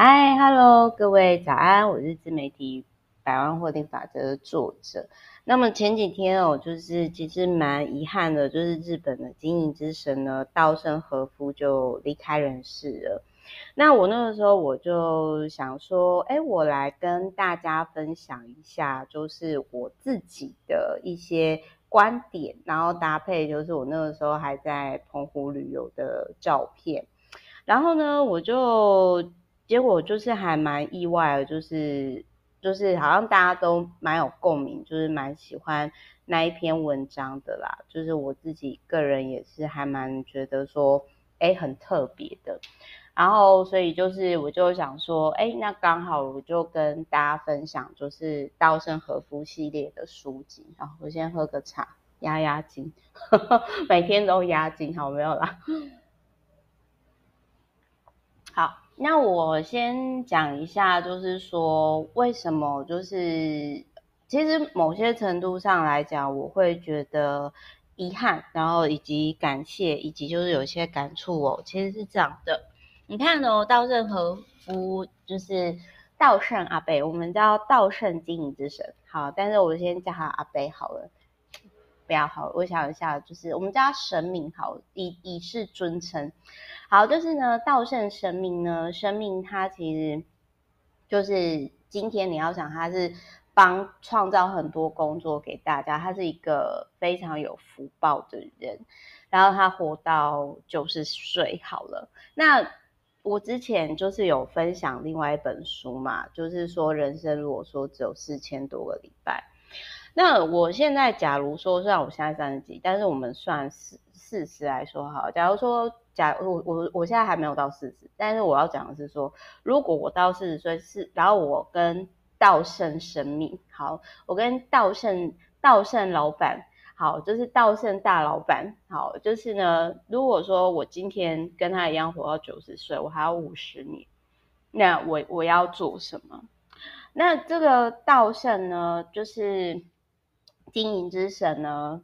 嗨，Hello，各位早安，我是自媒体百万获利法则的作者。那么前几天哦，就是其实蛮遗憾的，就是日本的经营之神呢，稻盛和夫就离开人世了。那我那个时候我就想说，哎，我来跟大家分享一下，就是我自己的一些观点，然后搭配就是我那个时候还在澎湖旅游的照片。然后呢，我就。结果就是还蛮意外的，就是就是好像大家都蛮有共鸣，就是蛮喜欢那一篇文章的啦。就是我自己个人也是还蛮觉得说，哎，很特别的。然后所以就是我就想说，哎，那刚好我就跟大家分享，就是稻盛和夫系列的书籍。好，我先喝个茶压压惊，每天都压惊，好没有啦。好。那我先讲一下，就是说为什么，就是其实某些程度上来讲，我会觉得遗憾，然后以及感谢，以及就是有些感触哦。其实是这样的，你看哦，稻盛和夫就是稻盛阿伯，我们叫稻盛经营之神。好，但是我先叫他阿伯好了，不要好，我想一下，就是我们叫神明好，以以示尊称。好，就是呢，稻盛神明呢，神明他其实就是今天你要想，他是帮创造很多工作给大家，他是一个非常有福报的人，然后他活到九十岁好了。那我之前就是有分享另外一本书嘛，就是说人生如果说只有四千多个礼拜，那我现在假如说，虽然我现在三十几，但是我们算四四十来说好，假如说。假我我我现在还没有到四十，但是我要讲的是说，如果我到四十岁是，然后我跟稻盛生命好，我跟稻盛稻盛老板好，就是稻盛大老板好，就是呢，如果说我今天跟他一样活到九十岁，我还要五十年，那我我要做什么？那这个稻盛呢，就是经营之神呢，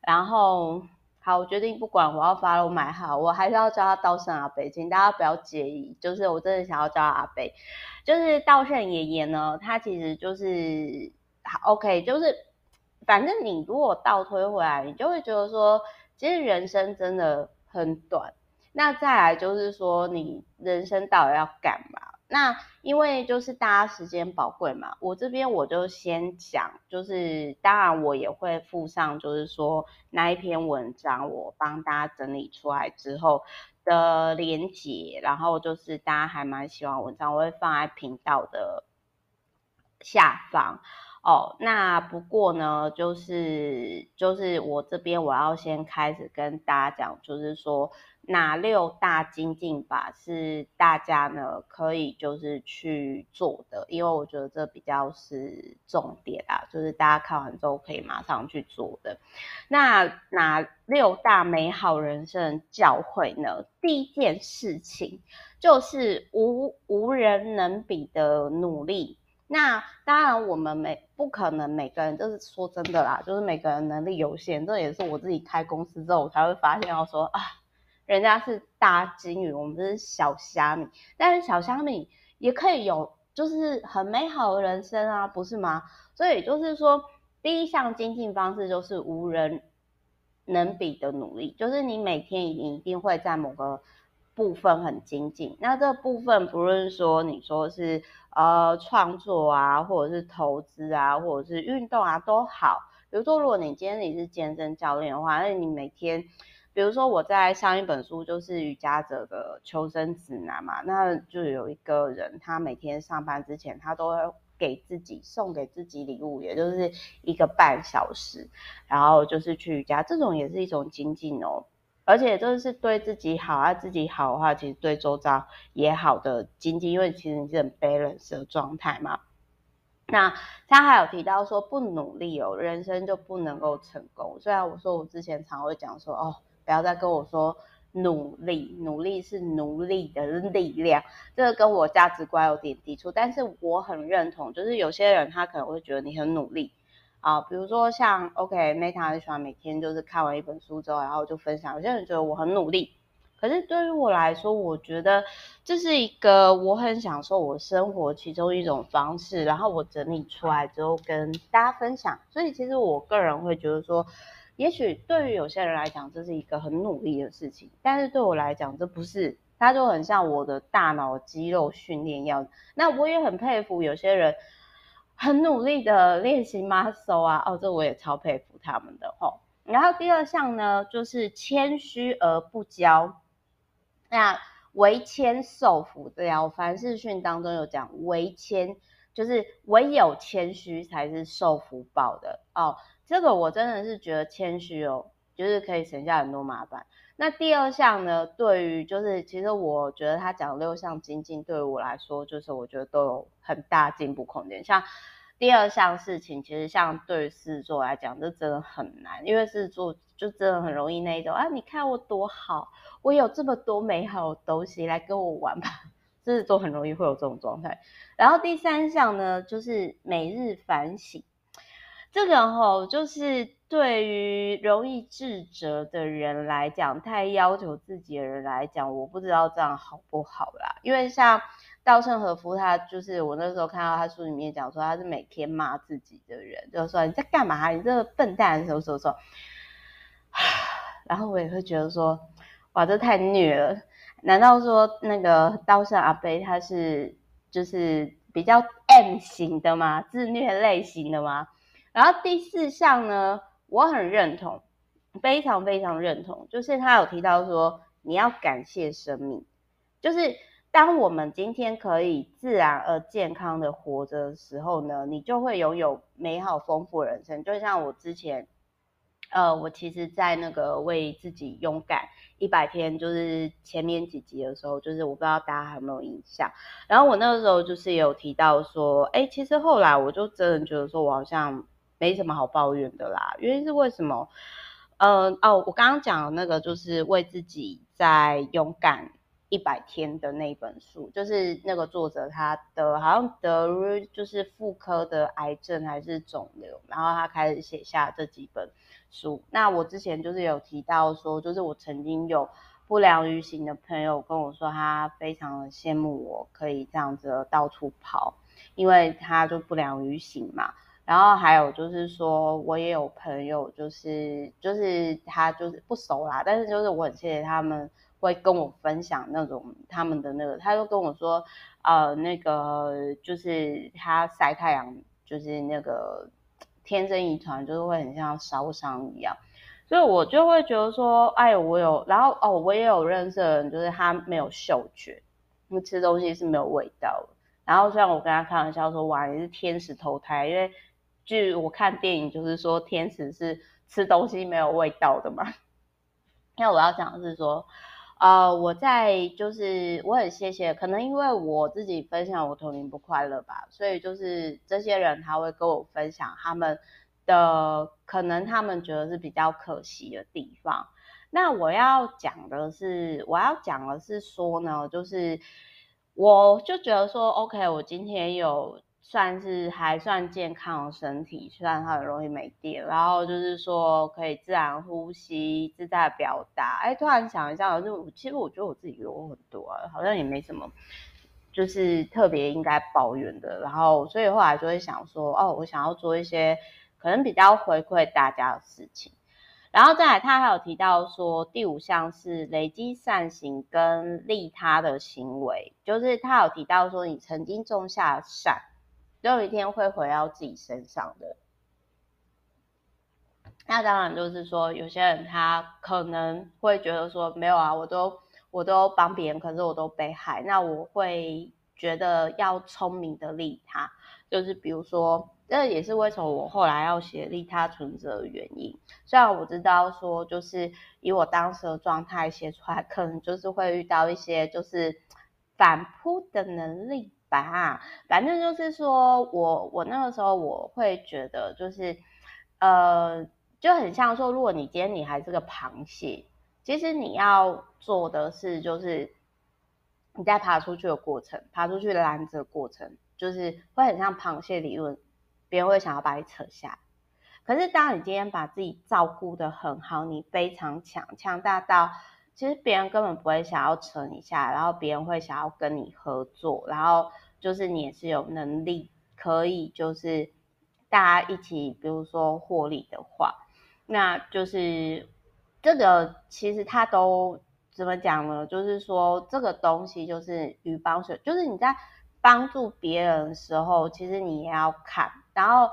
然后。好，我决定不管我要发了，我买好，我还是要叫他稻盛阿伯，请大家不要介意。就是我真的想要叫他阿伯，就是稻盛爷爷呢，他其实就是好 OK，就是反正你如果倒推回来，你就会觉得说，其实人生真的很短。那再来就是说，你人生到底要干嘛？那因为就是大家时间宝贵嘛，我这边我就先讲，就是当然我也会附上，就是说那一篇文章我帮大家整理出来之后的连结，然后就是大家还蛮喜欢文章，我会放在频道的下方哦。那不过呢，就是就是我这边我要先开始跟大家讲，就是说。哪六大精进法是大家呢可以就是去做的？因为我觉得这比较是重点啊，就是大家看完之后可以马上去做的。那哪六大美好人生教诲呢？第一件事情就是无无人能比的努力。那当然我们每不可能每个人，就是说真的啦，就是每个人能力有限，这也是我自己开公司之后我才会发现，要说啊。人家是大鲸鱼，我们是小虾米，但是小虾米也可以有，就是很美好的人生啊，不是吗？所以就是说，第一项精进方式就是无人能比的努力，就是你每天你一定会在某个部分很精进。那这部分不论说你说是呃创作啊，或者是投资啊，或者是运动啊都好。比如说，如果你今天你是健身教练的话，那你每天。比如说我在上一本书就是瑜伽者的求生指南嘛，那就有一个人，他每天上班之前，他都会给自己送给自己礼物，也就是一个半小时，然后就是去瑜伽，这种也是一种精进哦，而且这是对自己好啊，自己好的话，其实对周遭也好的精进，因为其实你是很 balance 的状态嘛。那他还有提到说，不努力哦，人生就不能够成功。虽然我说我之前常会讲说哦。不要再跟我说努力，努力是奴隶的力量，这个跟我价值观有点抵触。但是我很认同，就是有些人他可能会觉得你很努力啊，比如说像 OK Meta 很喜欢每天就是看完一本书之后，然后就分享。有些人觉得我很努力可是对于我来说，我觉得这是一个我很享受我生活其中一种方式，然后我整理出来之后跟大家分享。所以其实我个人会觉得说，也许对于有些人来讲，这是一个很努力的事情，但是对我来讲，这不是。它就很像我的大脑肌肉训练一样。那我也很佩服有些人很努力的练习 muscle 啊，哦，这我也超佩服他们的哦。然后第二项呢，就是谦虚而不骄。那唯谦受福，对啊，我凡事训当中有讲，唯谦就是唯有谦虚才是受福报的哦。这个我真的是觉得谦虚哦，就是可以省下很多麻烦。那第二项呢，对于就是其实我觉得他讲六项精进，对于我来说，就是我觉得都有很大进步空间。像第二项事情，其实像对于狮子座来讲，这真的很难，因为狮子座就真的很容易那一种啊，你看我多好，我有这么多美好的东西来跟我玩吧。狮子座很容易会有这种状态。然后第三项呢，就是每日反省。这个吼，就是对于容易自责的人来讲，太要求自己的人来讲，我不知道这样好不好啦。因为像稻盛和夫，他就是我那时候看到他书里面讲说，他是每天骂自己的人，就说你在干嘛？你这个笨蛋，什么什么什么。然后我也会觉得说，哇，这太虐了。难道说那个稻盛阿伯他是就是比较 M 型的吗？自虐类型的吗？然后第四项呢，我很认同，非常非常认同，就是他有提到说，你要感谢生命，就是当我们今天可以自然而健康的活着的时候呢，你就会拥有美好丰富人生。就像我之前，呃，我其实，在那个为自己勇敢一百天，就是前面几集的时候，就是我不知道大家有没有印象。然后我那个时候就是有提到说，哎，其实后来我就真的觉得说我好像。没什么好抱怨的啦，原因是为什么？呃哦，我刚刚讲的那个就是为自己在勇敢一百天的那一本书，就是那个作者他的好像得就是妇科的癌症还是肿瘤，然后他开始写下这几本书。那我之前就是有提到说，就是我曾经有不良于行的朋友跟我说，他非常的羡慕我可以这样子到处跑，因为他就不良于行嘛。然后还有就是说，我也有朋友，就是就是他就是不熟啦，但是就是我很谢谢他们会跟我分享那种他们的那个，他就跟我说，呃，那个就是他晒太阳，就是那个天生遗传，就是会很像烧伤一样，所以我就会觉得说，哎，我有，然后哦，我也有认识的人，就是他没有嗅觉，因为吃东西是没有味道的。然后虽然我跟他开玩笑说，哇，你是天使投胎，因为。据我看电影，就是说天使是吃东西没有味道的嘛。那我要讲的是说，呃，我在就是我很谢谢，可能因为我自己分享我童年不快乐吧，所以就是这些人他会跟我分享他们的可能他们觉得是比较可惜的地方。那我要讲的是，我要讲的是说呢，就是我就觉得说，OK，我今天有。算是还算健康的身体，虽然它很容易没电，然后就是说可以自然呼吸、自在表达。哎，突然想一下，就其实我觉得我自己有很多啊，好像也没什么，就是特别应该抱怨的。然后所以后来就会想说，哦，我想要做一些可能比较回馈大家的事情。然后再来，他还有提到说，第五项是累积善行跟利他的行为，就是他有提到说，你曾经种下善。总有一天会回到自己身上的。那当然就是说，有些人他可能会觉得说，没有啊，我都我都帮别人，可是我都被害。那我会觉得要聪明的利他，就是比如说，这也是为什么我后来要写利他存折的原因。虽然我知道说，就是以我当时的状态写出来，可能就是会遇到一些就是反扑的能力。吧，反正就是说我我那个时候我会觉得就是，呃，就很像说，如果你今天你还是个螃蟹，其实你要做的是就是你在爬出去的过程，爬出去拦着的过程，就是会很像螃蟹理论，别人会想要把你扯下。可是当你今天把自己照顾得很好，你非常强，强大到其实别人根本不会想要扯你下来，然后别人会想要跟你合作，然后就是你也是有能力可以就是大家一起，比如说获利的话，那就是这个其实他都怎么讲呢？就是说这个东西就是鱼帮水，就是你在帮助别人的时候，其实你也要看，然后。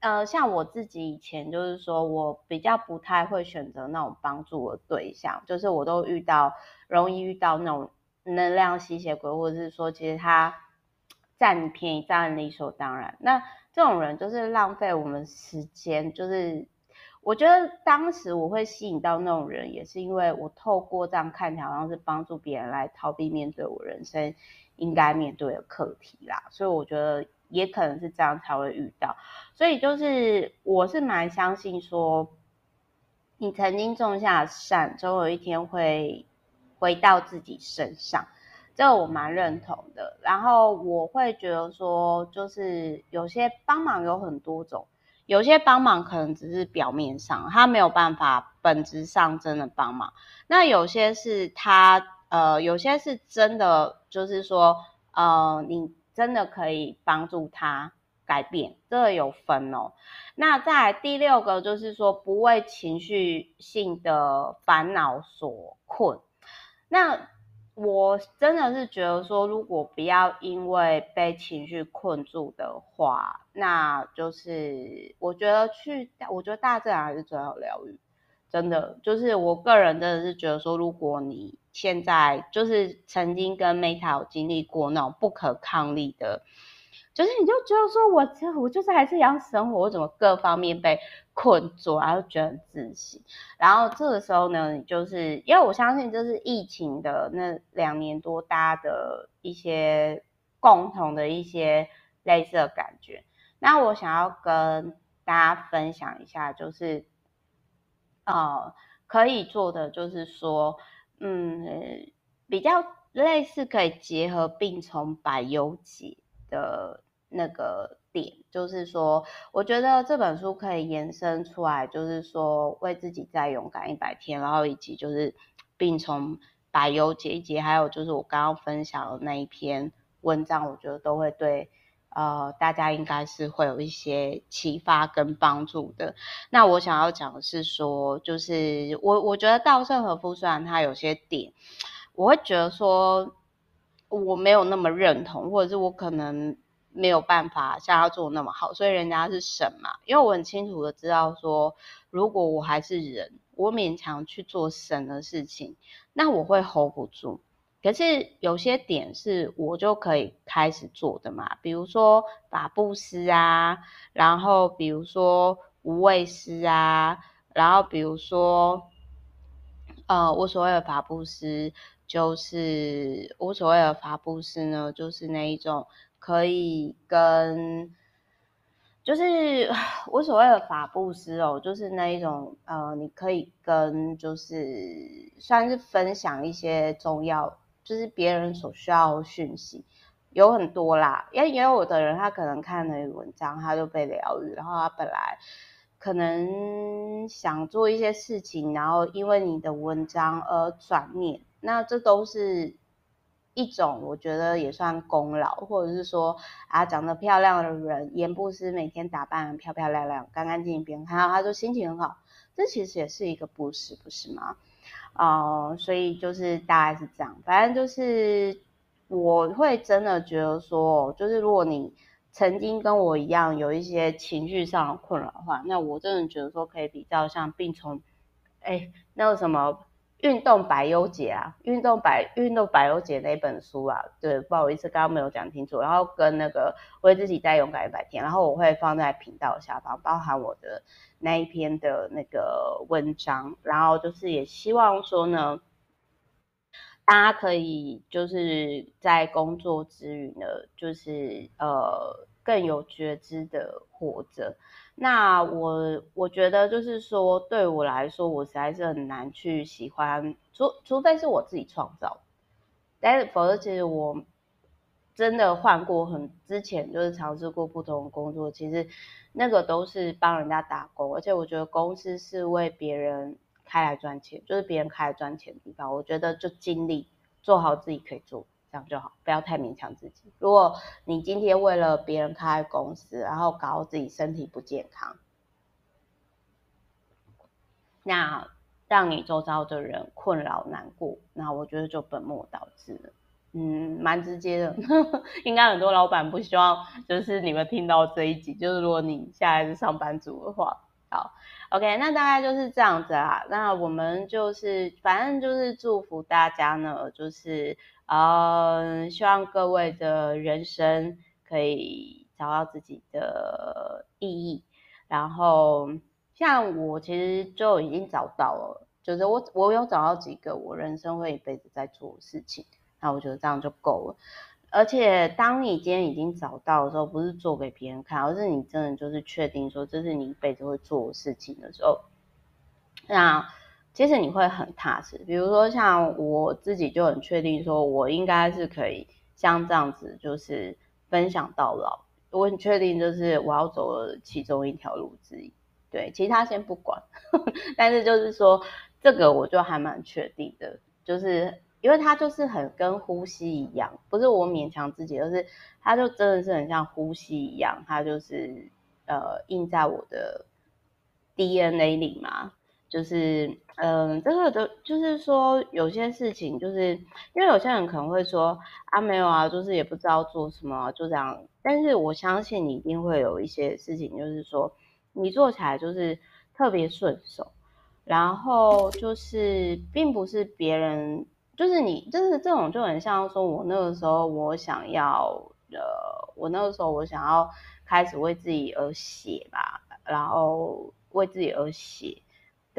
呃，像我自己以前就是说，我比较不太会选择那种帮助的对象，就是我都遇到容易遇到那种能量吸血鬼，或者是说，其实他占你便宜，占理所当然。那这种人就是浪费我们时间。就是我觉得当时我会吸引到那种人，也是因为我透过这样看起来好像是帮助别人来逃避面对我人生应该面对的课题啦，所以我觉得。也可能是这样才会遇到，所以就是我是蛮相信说，你曾经种下善，总有一天会回到自己身上，这个我蛮认同的。然后我会觉得说，就是有些帮忙有很多种，有些帮忙可能只是表面上，他没有办法本质上真的帮忙。那有些是他呃，有些是真的，就是说呃，你。真的可以帮助他改变，这个有分哦。那再来第六个就是说，不为情绪性的烦恼所困。那我真的是觉得说，如果不要因为被情绪困住的话，那就是我觉得去，我觉得大自然还是最好疗愈。真的，就是我个人真的是觉得说，如果你现在就是曾经跟 Meta 有经历过那种不可抗力的，就是你就觉得说我这我就是还是要生活，我怎么各方面被困住，然后觉得很窒息。然后这个时候呢，你就是因为我相信，就是疫情的那两年多，大家的一些共同的一些类似的感觉。那我想要跟大家分享一下，就是。呃，可以做的就是说，嗯，比较类似可以结合病虫百忧解的那个点，就是说，我觉得这本书可以延伸出来，就是说，为自己再勇敢一百天，然后以及就是病虫百忧解，以及还有就是我刚刚分享的那一篇文章，我觉得都会对。呃，大家应该是会有一些启发跟帮助的。那我想要讲的是说，就是我我觉得稻盛和夫虽然他有些点，我会觉得说我没有那么认同，或者是我可能没有办法像他做那么好。所以人家是神嘛，因为我很清楚的知道说，如果我还是人，我勉强去做神的事情，那我会 hold 不住。可是有些点是我就可以开始做的嘛，比如说法布施啊，然后比如说无畏施啊，然后比如说，呃，我所谓的法布施就是我所谓的法布施呢，就是那一种可以跟，就是 我所谓的法布施哦，就是那一种呃，你可以跟就是算是分享一些重要。就是别人所需要讯息有很多啦，因为也有的人他可能看了文章，他就被疗愈，然后他本来可能想做一些事情，然后因为你的文章而转念，那这都是一种我觉得也算功劳，或者是说啊，长得漂亮的人，颜不施，每天打扮漂漂亮亮、干干净净，别人看到他就心情很好，这其实也是一个布施，不是吗？哦、所以就是大概是这样，反正就是我会真的觉得说，就是如果你曾经跟我一样有一些情绪上的困扰的话，那我真的觉得说可以比较像病从，哎，那个什么。运动百忧解啊，运动百运动百忧解那本书啊，对，不好意思，刚刚没有讲清楚。然后跟那个为自己再勇敢一百天，然后我会放在频道下方，包含我的那一篇的那个文章。然后就是也希望说呢，大家可以就是在工作之余呢，就是呃更有觉知的活着。那我我觉得就是说，对我来说，我实在是很难去喜欢，除除非是我自己创造，但是否则其实我真的换过很之前就是尝试过不同的工作，其实那个都是帮人家打工，而且我觉得公司是为别人开来赚钱，就是别人开来赚钱的地方，我觉得就尽力做好自己可以做，这样就好，不要太勉强自己。如果你今天为了别人开公司，然后搞自己身体不健康，那让你周遭的人困扰难过，那我觉得就本末倒置了。嗯，蛮直接的，应该很多老板不希望就是你们听到这一集，就是如果你现在是上班族的话，好，OK，那大概就是这样子啦。那我们就是反正就是祝福大家呢，就是呃，希望各位的人生可以找到自己的意义。然后像我其实就已经找到了，就是我我有找到几个我人生会一辈子在做的事情。那我觉得这样就够了，而且当你今天已经找到的时候，不是做给别人看，而是你真的就是确定说这是你一辈子会做的事情的时候，那其实你会很踏实。比如说像我自己就很确定说，我应该是可以像这样子，就是分享到老。我很确定就是我要走的其中一条路之一，对，其他先不管。但是就是说这个我就还蛮确定的，就是。因为它就是很跟呼吸一样，不是我勉强自己，而是它就真的是很像呼吸一样，它就是呃印在我的 DNA 里嘛。就是嗯、这个的就是说有些事情，就是因为有些人可能会说啊没有啊，就是也不知道做什么，就这样。但是我相信你一定会有一些事情，就是说你做起来就是特别顺手，然后就是并不是别人。就是你，就是这种就很像说，我那个时候我想要，呃，我那个时候我想要开始为自己而写吧，然后为自己而写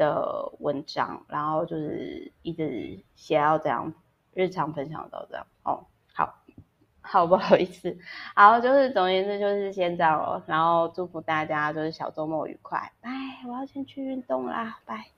的文章，然后就是一直写到这样，日常分享到这样。哦，好，好不好意思，好，就是总而言之就是先这样了，然后祝福大家就是小周末愉快，拜，我要先去运动啦，拜。